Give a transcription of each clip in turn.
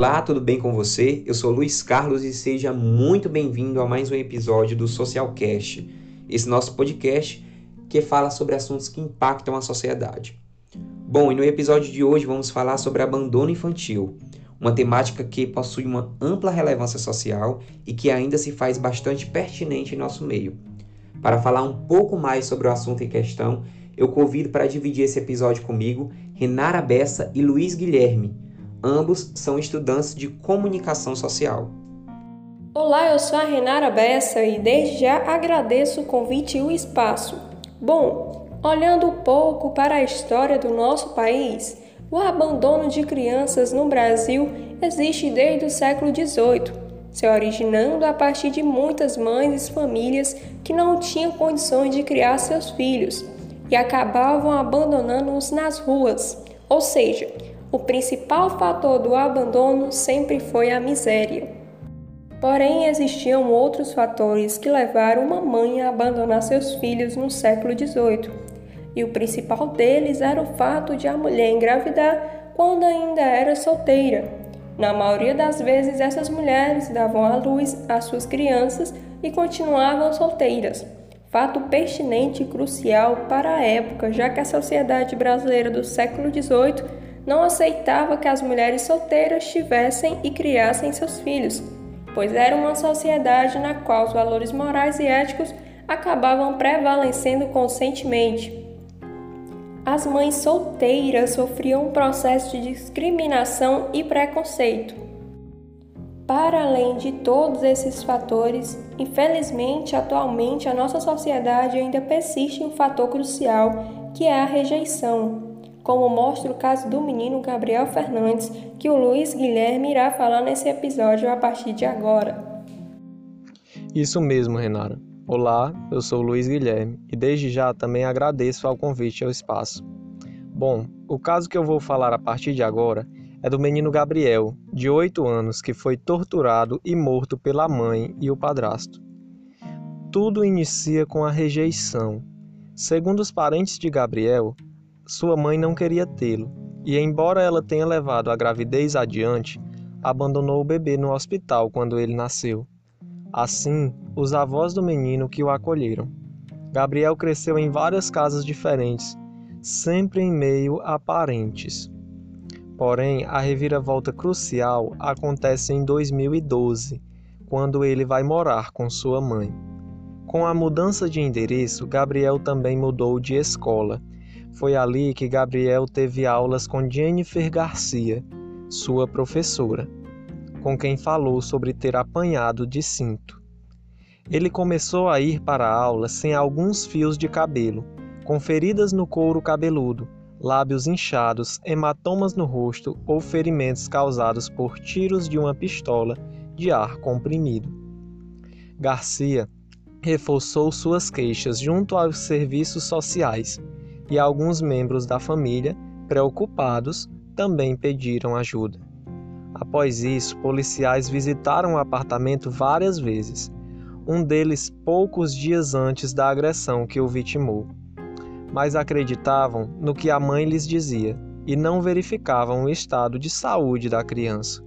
Olá, tudo bem com você? Eu sou Luiz Carlos e seja muito bem-vindo a mais um episódio do Socialcast, esse nosso podcast que fala sobre assuntos que impactam a sociedade. Bom, e no episódio de hoje vamos falar sobre abandono infantil, uma temática que possui uma ampla relevância social e que ainda se faz bastante pertinente em nosso meio. Para falar um pouco mais sobre o assunto em questão, eu convido para dividir esse episódio comigo Renara Bessa e Luiz Guilherme Ambos são estudantes de comunicação social. Olá, eu sou a Renara Bessa e desde já agradeço o convite e o espaço. Bom, olhando um pouco para a história do nosso país, o abandono de crianças no Brasil existe desde o século XVIII, se originando a partir de muitas mães e famílias que não tinham condições de criar seus filhos e acabavam abandonando-os nas ruas, ou seja, o principal fator do abandono sempre foi a miséria. Porém, existiam outros fatores que levaram uma mãe a abandonar seus filhos no século XVIII, e o principal deles era o fato de a mulher engravidar quando ainda era solteira. Na maioria das vezes, essas mulheres davam à luz às suas crianças e continuavam solteiras. Fato pertinente e crucial para a época, já que a sociedade brasileira do século XVIII não aceitava que as mulheres solteiras tivessem e criassem seus filhos, pois era uma sociedade na qual os valores morais e éticos acabavam prevalecendo constantemente. As mães solteiras sofriam um processo de discriminação e preconceito. Para além de todos esses fatores, infelizmente, atualmente a nossa sociedade ainda persiste um fator crucial, que é a rejeição como mostra o caso do menino Gabriel Fernandes, que o Luiz Guilherme irá falar nesse episódio a partir de agora. Isso mesmo, Renara. Olá, eu sou Luiz Guilherme e desde já também agradeço ao convite ao espaço. Bom, o caso que eu vou falar a partir de agora é do menino Gabriel, de 8 anos, que foi torturado e morto pela mãe e o padrasto. Tudo inicia com a rejeição. Segundo os parentes de Gabriel, sua mãe não queria tê-lo, e embora ela tenha levado a gravidez adiante, abandonou o bebê no hospital quando ele nasceu. Assim, os avós do menino que o acolheram. Gabriel cresceu em várias casas diferentes, sempre em meio a parentes. Porém, a reviravolta crucial acontece em 2012, quando ele vai morar com sua mãe. Com a mudança de endereço, Gabriel também mudou de escola foi ali que Gabriel teve aulas com Jennifer Garcia, sua professora, com quem falou sobre ter apanhado de cinto. Ele começou a ir para a aula sem alguns fios de cabelo, com feridas no couro cabeludo, lábios inchados, hematomas no rosto ou ferimentos causados por tiros de uma pistola de ar comprimido. Garcia reforçou suas queixas junto aos serviços sociais e alguns membros da família, preocupados, também pediram ajuda. Após isso, policiais visitaram o apartamento várias vezes, um deles poucos dias antes da agressão que o vitimou. Mas acreditavam no que a mãe lhes dizia e não verificavam o estado de saúde da criança.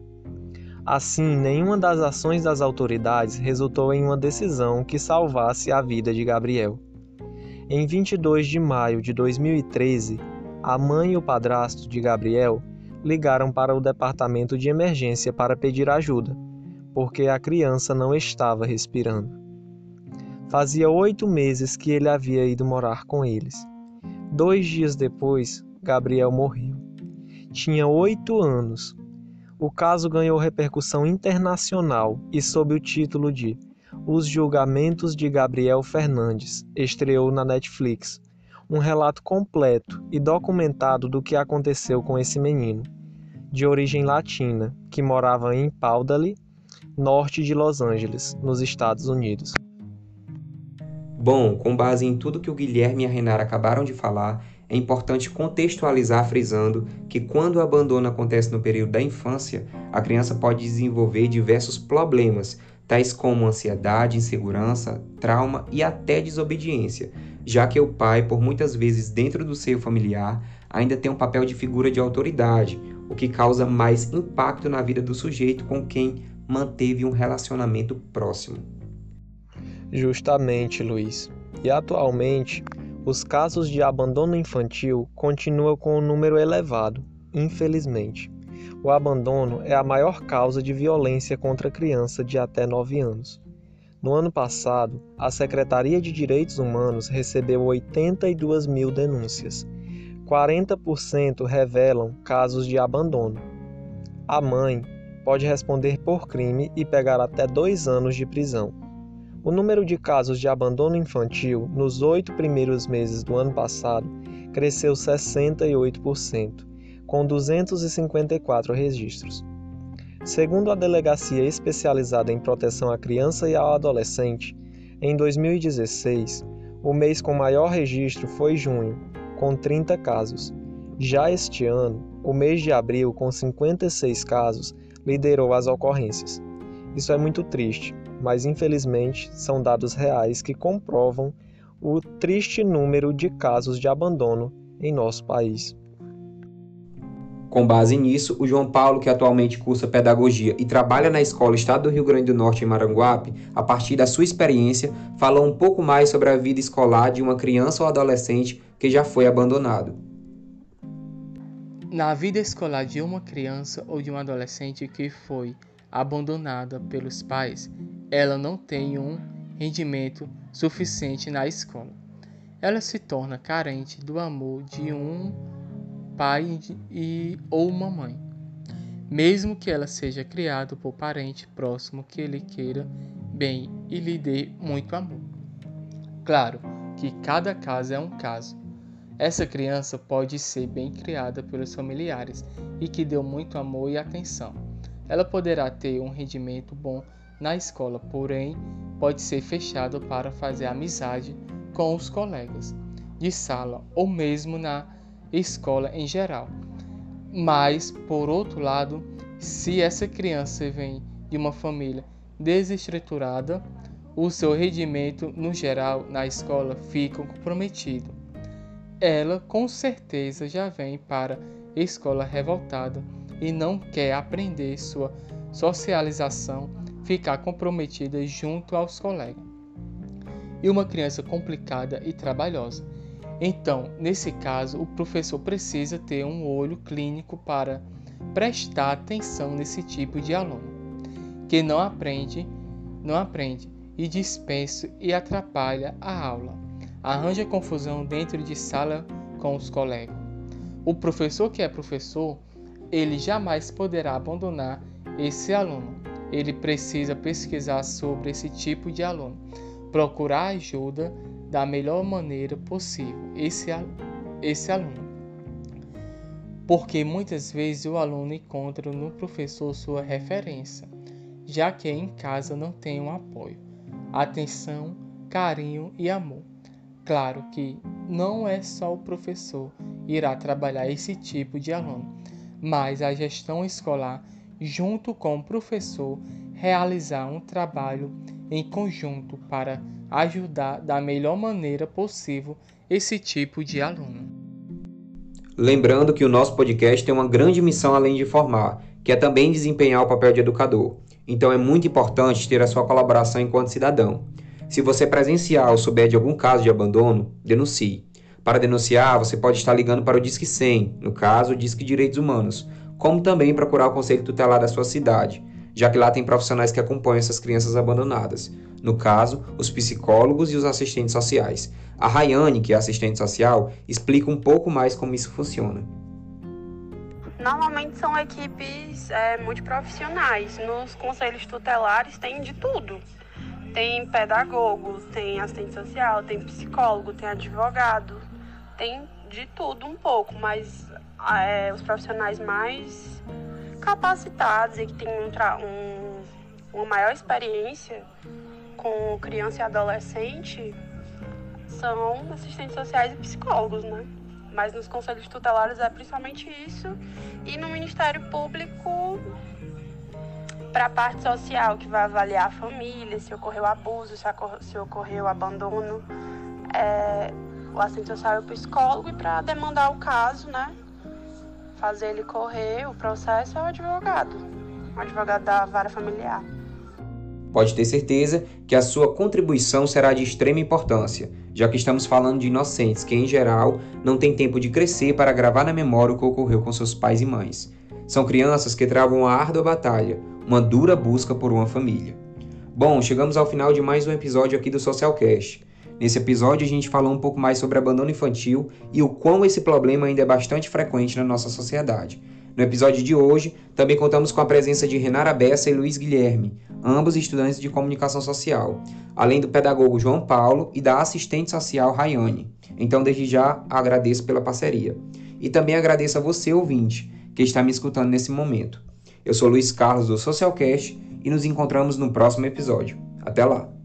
Assim, nenhuma das ações das autoridades resultou em uma decisão que salvasse a vida de Gabriel. Em 22 de maio de 2013, a mãe e o padrasto de Gabriel ligaram para o departamento de emergência para pedir ajuda, porque a criança não estava respirando. Fazia oito meses que ele havia ido morar com eles. Dois dias depois, Gabriel morreu. Tinha oito anos. O caso ganhou repercussão internacional e sob o título de os Julgamentos de Gabriel Fernandes estreou na Netflix. Um relato completo e documentado do que aconteceu com esse menino, de origem latina, que morava em Paudaley, norte de Los Angeles, nos Estados Unidos. Bom, com base em tudo que o Guilherme e a Renara acabaram de falar, é importante contextualizar frisando que quando o abandono acontece no período da infância, a criança pode desenvolver diversos problemas, tais como ansiedade, insegurança, trauma e até desobediência, já que o pai, por muitas vezes dentro do seio familiar, ainda tem um papel de figura de autoridade, o que causa mais impacto na vida do sujeito com quem manteve um relacionamento próximo. Justamente, Luiz. E atualmente, os casos de abandono infantil continuam com um número elevado, infelizmente. O abandono é a maior causa de violência contra criança de até 9 anos. No ano passado, a Secretaria de Direitos Humanos recebeu 82 mil denúncias. 40% revelam casos de abandono. A mãe pode responder por crime e pegar até dois anos de prisão. O número de casos de abandono infantil nos oito primeiros meses do ano passado cresceu 68%, com 254 registros. Segundo a Delegacia Especializada em Proteção à Criança e ao Adolescente, em 2016, o mês com maior registro foi junho, com 30 casos. Já este ano, o mês de abril, com 56 casos, liderou as ocorrências. Isso é muito triste, mas infelizmente são dados reais que comprovam o triste número de casos de abandono em nosso país. Com base nisso, o João Paulo, que atualmente cursa pedagogia e trabalha na Escola Estado do Rio Grande do Norte em Maranguape, a partir da sua experiência, falou um pouco mais sobre a vida escolar de uma criança ou adolescente que já foi abandonado. Na vida escolar de uma criança ou de um adolescente que foi abandonada pelos pais, ela não tem um rendimento suficiente na escola. Ela se torna carente do amor de um pai e ou uma mãe, mesmo que ela seja criada por parente próximo que lhe queira bem e lhe dê muito amor. Claro que cada caso é um caso, essa criança pode ser bem criada pelos familiares e que deu muito amor e atenção. Ela poderá ter um rendimento bom na escola, porém pode ser fechada para fazer amizade com os colegas de sala ou mesmo na escola em geral. Mas, por outro lado, se essa criança vem de uma família desestruturada, o seu rendimento no geral na escola fica comprometido ela com certeza já vem para escola revoltada e não quer aprender sua socialização, ficar comprometida junto aos colegas. E uma criança complicada e trabalhosa. Então, nesse caso, o professor precisa ter um olho clínico para prestar atenção nesse tipo de aluno, que não aprende, não aprende e dispensa e atrapalha a aula arranja confusão dentro de sala com os colegas. O professor que é professor, ele jamais poderá abandonar esse aluno. Ele precisa pesquisar sobre esse tipo de aluno, procurar ajuda da melhor maneira possível esse, esse aluno. Porque muitas vezes o aluno encontra no professor sua referência, já que em casa não tem um apoio, atenção, carinho e amor. Claro que não é só o professor irá trabalhar esse tipo de aluno, mas a gestão escolar, junto com o professor, realizar um trabalho em conjunto para ajudar da melhor maneira possível esse tipo de aluno. Lembrando que o nosso podcast tem uma grande missão além de formar, que é também desempenhar o papel de educador. Então é muito importante ter a sua colaboração enquanto cidadão. Se você presenciar ou souber de algum caso de abandono, denuncie. Para denunciar, você pode estar ligando para o Disque 100, no caso, o Disque Direitos Humanos, como também procurar o Conselho Tutelar da sua cidade, já que lá tem profissionais que acompanham essas crianças abandonadas. No caso, os psicólogos e os assistentes sociais. A Rayane, que é assistente social, explica um pouco mais como isso funciona. Normalmente são equipes é, multiprofissionais. Nos conselhos tutelares tem de tudo tem pedagogos, tem assistente social, tem psicólogo, tem advogado, tem de tudo um pouco, mas é, os profissionais mais capacitados e que têm um, um, uma maior experiência com criança e adolescente são assistentes sociais e psicólogos, né? Mas nos conselhos tutelares é principalmente isso. E no Ministério Público para a parte social, que vai avaliar a família, se ocorreu abuso, se, se ocorreu abandono. é, o assistente social e o psicólogo e para demandar o caso, né? Fazer ele correr o processo é o advogado, o advogado da vara familiar. Pode ter certeza que a sua contribuição será de extrema importância, já que estamos falando de inocentes que, em geral, não têm tempo de crescer para gravar na memória o que ocorreu com seus pais e mães. São crianças que travam uma árdua batalha, uma dura busca por uma família. Bom, chegamos ao final de mais um episódio aqui do Socialcast. Nesse episódio, a gente falou um pouco mais sobre abandono infantil e o quão esse problema ainda é bastante frequente na nossa sociedade. No episódio de hoje, também contamos com a presença de Renara Bessa e Luiz Guilherme, ambos estudantes de comunicação social, além do pedagogo João Paulo e da assistente social Rayane. Então, desde já, agradeço pela parceria. E também agradeço a você, ouvinte, que está me escutando nesse momento. Eu sou Luiz Carlos do Socialcast e nos encontramos no próximo episódio. Até lá!